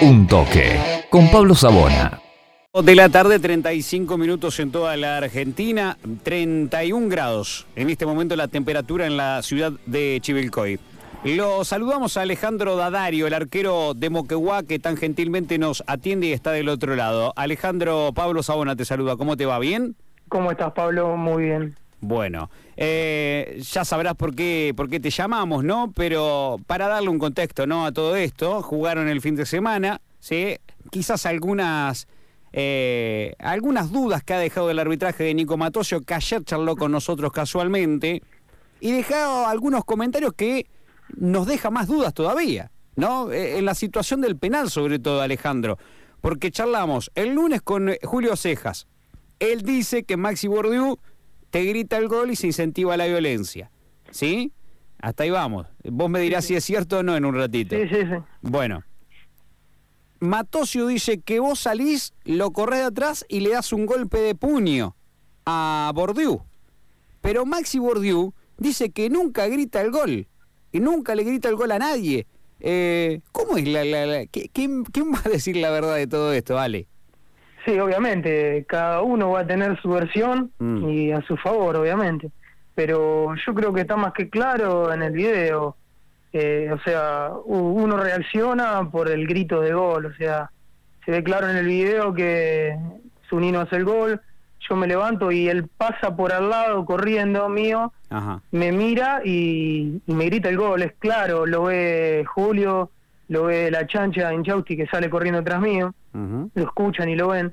Un toque con Pablo Sabona. De la tarde, 35 minutos en toda la Argentina, 31 grados. En este momento la temperatura en la ciudad de Chivilcoy. Lo saludamos a Alejandro Dadario, el arquero de Moquegua, que tan gentilmente nos atiende y está del otro lado. Alejandro, Pablo Sabona te saluda. ¿Cómo te va? ¿Bien? ¿Cómo estás, Pablo? Muy bien. Bueno, eh, ya sabrás por qué, por qué te llamamos, ¿no? Pero para darle un contexto, ¿no? A todo esto, jugaron el fin de semana, ¿sí? Quizás algunas, eh, algunas dudas que ha dejado el arbitraje de Nico Matosio, que ayer charló con nosotros casualmente, y dejado algunos comentarios que nos deja más dudas todavía, ¿no? Eh, en la situación del penal, sobre todo, Alejandro. Porque charlamos el lunes con Julio Cejas. Él dice que Maxi Bordiú te grita el gol y se incentiva la violencia. ¿Sí? Hasta ahí vamos. Vos me dirás si es cierto o no en un ratito. Sí, sí, sí. Bueno. Matosio dice que vos salís, lo corres de atrás y le das un golpe de puño a Bordiú. Pero Maxi Bordiú dice que nunca grita el gol. Y nunca le grita el gol a nadie. Eh, ¿Cómo es la... la, ¿quién, ¿Quién va a decir la verdad de todo esto, Ale? Sí, obviamente, cada uno va a tener su versión Mm. y a su favor, obviamente. Pero yo creo que está más que claro en el video. Eh, o sea, uno reacciona por el grito de gol. O sea, se ve claro en el video que Zunino hace el gol, yo me levanto y él pasa por al lado corriendo mío, Ajá. me mira y, y me grita el gol. Es claro, lo ve Julio, lo ve la chancha Inchausti que sale corriendo tras mío lo escuchan y lo ven.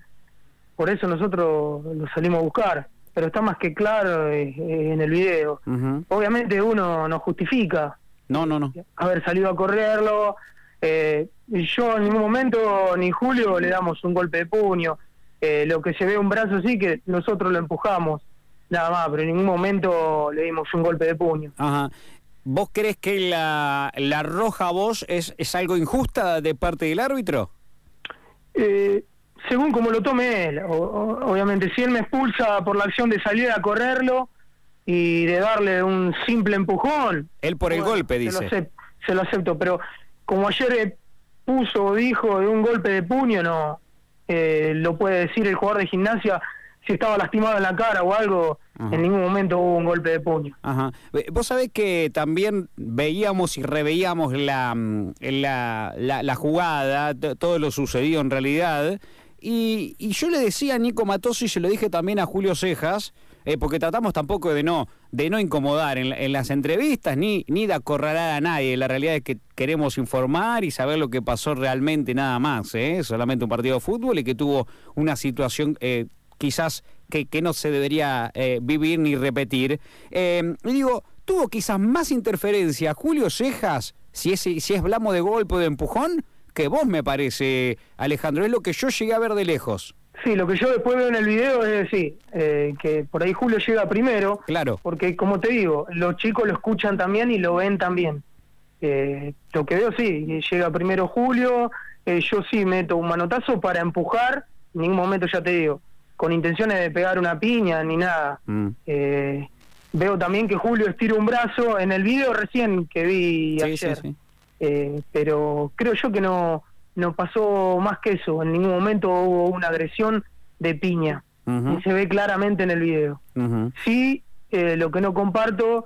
Por eso nosotros lo salimos a buscar. Pero está más que claro eh, eh, en el video. Ujú. Obviamente uno no justifica No, no, no. haber salido a correrlo. Eh, yo en ningún momento, ni Julio, le damos un golpe de puño. Eh, lo que se ve un brazo sí que nosotros lo empujamos. Nada más, pero en ningún momento le dimos un golpe de puño. Ajá. ¿Vos crees que la, la roja a vos es, es algo injusta de parte del árbitro? Eh, según como lo tome él, o- o- obviamente, si él me expulsa por la acción de salir a correrlo y de darle un simple empujón. Él por el bueno, golpe, se lo dice. acep- Se lo acepto, pero como ayer puso o dijo de un golpe de puño, no eh, lo puede decir el jugador de gimnasia si estaba lastimado en la cara o algo. Ajá. En ningún momento hubo un golpe de puño. Ajá. Vos sabés que también veíamos y reveíamos la, mm, la, la, la jugada, todo lo sucedido en realidad. Y, y yo le decía a Nico Matoso y se lo dije también a Julio Cejas, eh, porque tratamos tampoco de no, de no incomodar en, en las entrevistas ni, ni de acorralar a nadie. La realidad es que queremos informar y saber lo que pasó realmente nada más. ¿eh? Solamente un partido de fútbol y que tuvo una situación eh, quizás que, que no se debería eh, vivir ni repetir. Eh, y digo, tuvo quizás más interferencia Julio Cejas, si es, si es blamo de golpe o de empujón, que vos me parece, Alejandro. Es lo que yo llegué a ver de lejos. Sí, lo que yo después veo en el video es decir, eh, que por ahí Julio llega primero. Claro. Porque, como te digo, los chicos lo escuchan también y lo ven también. Eh, lo que veo, sí, llega primero Julio, eh, yo sí meto un manotazo para empujar, en ningún momento ya te digo, con intenciones de pegar una piña ni nada. Mm. Eh, veo también que Julio estira un brazo en el video recién que vi Sí, ayer. sí. Eh, pero creo yo que no, no pasó más que eso, en ningún momento hubo una agresión de piña. Y se ve claramente en el video. Sí, eh, lo que no comparto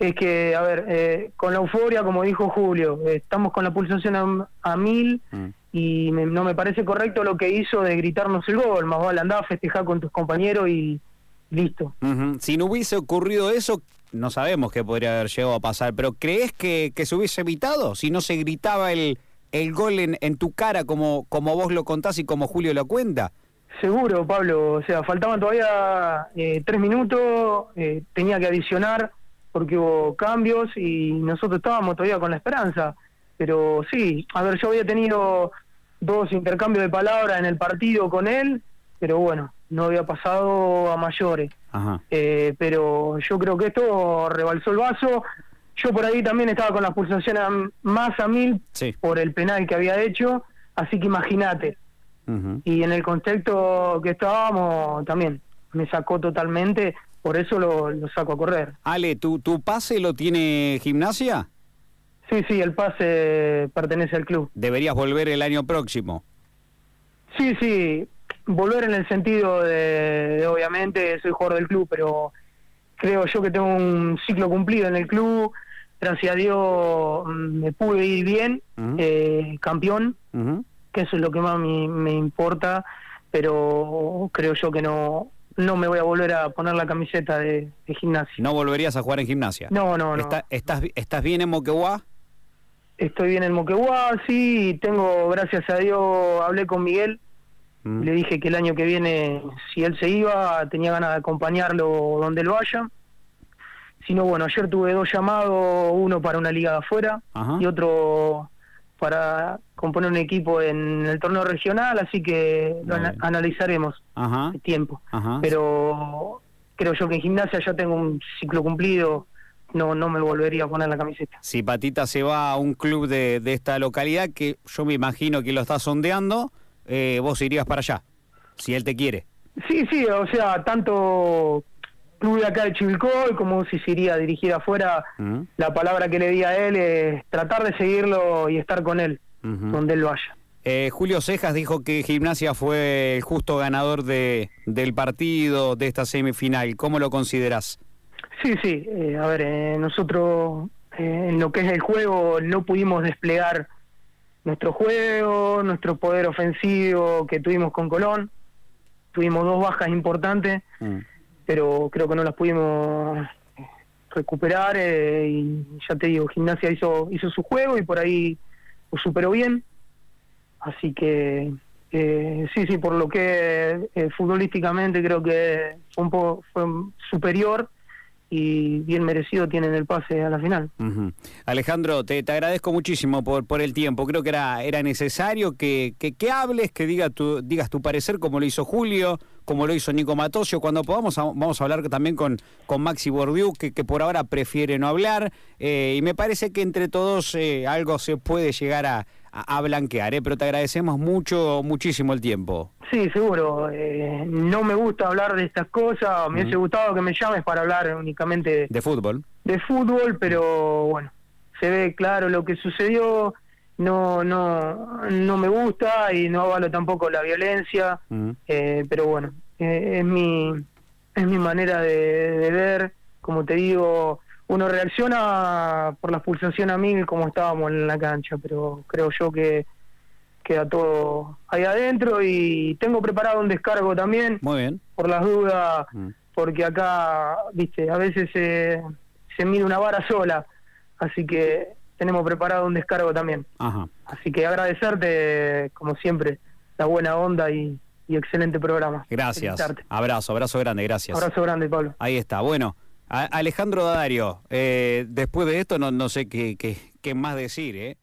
es que, a ver, eh, con la euforia, como dijo Julio, eh, estamos con la pulsación a, a mil Mm. Y me- no me parece correcto lo que hizo de gritarnos el gol. Más vale andar a festejar con tus compañeros y listo. Si no hubiese ocurrido eso, no sabemos qué podría haber llegado a pasar, pero ¿crees que, que se hubiese evitado si no se gritaba el, el gol en, en tu cara como, como vos lo contás y como Julio lo cuenta? Seguro, Pablo. O sea, faltaban todavía eh, tres minutos, eh, tenía que adicionar porque hubo cambios y nosotros estábamos todavía con la esperanza. Pero sí, a ver, yo había tenido dos intercambios de palabras en el partido con él, pero bueno, no había pasado a mayores. Ajá. Eh, pero yo creo que esto rebalsó el vaso. Yo por ahí también estaba con las pulsaciones a- más a mil Sí. por el penal que había hecho, así que imagínate y en el contexto que estábamos también me sacó totalmente, por eso lo, lo saco a correr. Ale, ¿tu, ¿tu pase lo tiene gimnasia? Sí, sí, el pase pertenece al club. ¿Deberías volver el año próximo? Sí, sí, volver en el sentido de, de, obviamente, soy jugador del club, pero creo yo que tengo un ciclo cumplido en el club. Gracias a Dios mm, me pude ir bien, eh, campeón, que eso es lo que más me, me importa, pero creo yo que no no me voy a volver a poner la camiseta de, de gimnasia. ¿No volverías a jugar en gimnasia? No, no, no. Está- estás, ¿Estás bien en Moquegua? Estoy bien en Moquegua, sí, y tengo, gracias a Dios, hablé con Miguel, Mm. le dije que el año que viene, si él se iba, tenía ganas de acompañarlo donde él vaya. Si no, bueno, ayer tuve dos llamados, uno para una liga de afuera Ajá. y otro para componer un equipo en el torneo regional, así que lo analizaremos Ajá. el tiempo. Ajá. Pero creo yo que en gimnasia ya tengo un ciclo cumplido, no no me volvería a poner la camiseta. si Patita se va a un club de, de esta localidad, que yo me imagino que lo está sondeando, eh, vos irías para allá, si él te quiere. Sí, sí, o sea, tanto club de acá de Chivilcoy como si se iría a dirigir afuera, la palabra que le di a él es tratar de seguirlo y estar con él, donde él vaya. Eh, Julio Cejas dijo que Gimnasia fue el justo ganador de, del partido, de esta semifinal. ¿Cómo lo considerás? Sí, sí, eh, a ver, eh, nosotros eh, en lo que es el juego no pudimos desplegar nuestro juego, nuestro poder ofensivo que tuvimos con Colón, tuvimos dos bajas importantes, Mm. pero creo que no las pudimos eh, recuperar eh, y ya te digo, Gimnasia hizo hizo su juego y por ahí lo superó bien, así que eh, sí, sí, por lo que eh, futbolísticamente creo que fue un poco fue superior y bien merecido tienen el pase a la final. Alejandro, te, te agradezco muchísimo por, por el tiempo. Creo que era, era necesario que, que, hables, que diga tu, digas tu parecer, como lo hizo Julio, como lo hizo Nico Matosio. Cuando podamos, vamos a hablar también con, con Maxi Bordiú, que, que por ahora prefiere no hablar. Eh, y me parece que entre todos eh, algo se puede llegar a, a, a blanquear. ¿eh? Pero te agradecemos mucho, muchísimo el tiempo. Sí, seguro. eh, no me gusta hablar de estas cosas. Me hubiese gustado que me llames para hablar únicamente De fútbol. de fútbol, pero bueno, se ve claro lo que sucedió. No, no, no me gusta y no avalo tampoco la violencia. Mm. eh, pero bueno, eh, es mi es mi manera de, de ver. Como te digo, uno reacciona por la expulsación a mil como estábamos en la cancha, pero creo yo que queda todo ahí adentro y tengo preparado un descargo también Muy bien. por las dudas, Mm. porque acá, viste, a veces se, se mide una vara sola, así que tenemos preparado un descargo también. Ajá. Así que agradecerte, como siempre, la buena onda y, y excelente programa. Gracias. Felicitarte. Abrazo, abrazo grande, gracias. Abrazo grande, Pablo. Ahí está. Bueno, Alejandro Dadario, eh, después de esto no, sé qué, qué, qué más decir, ¿eh?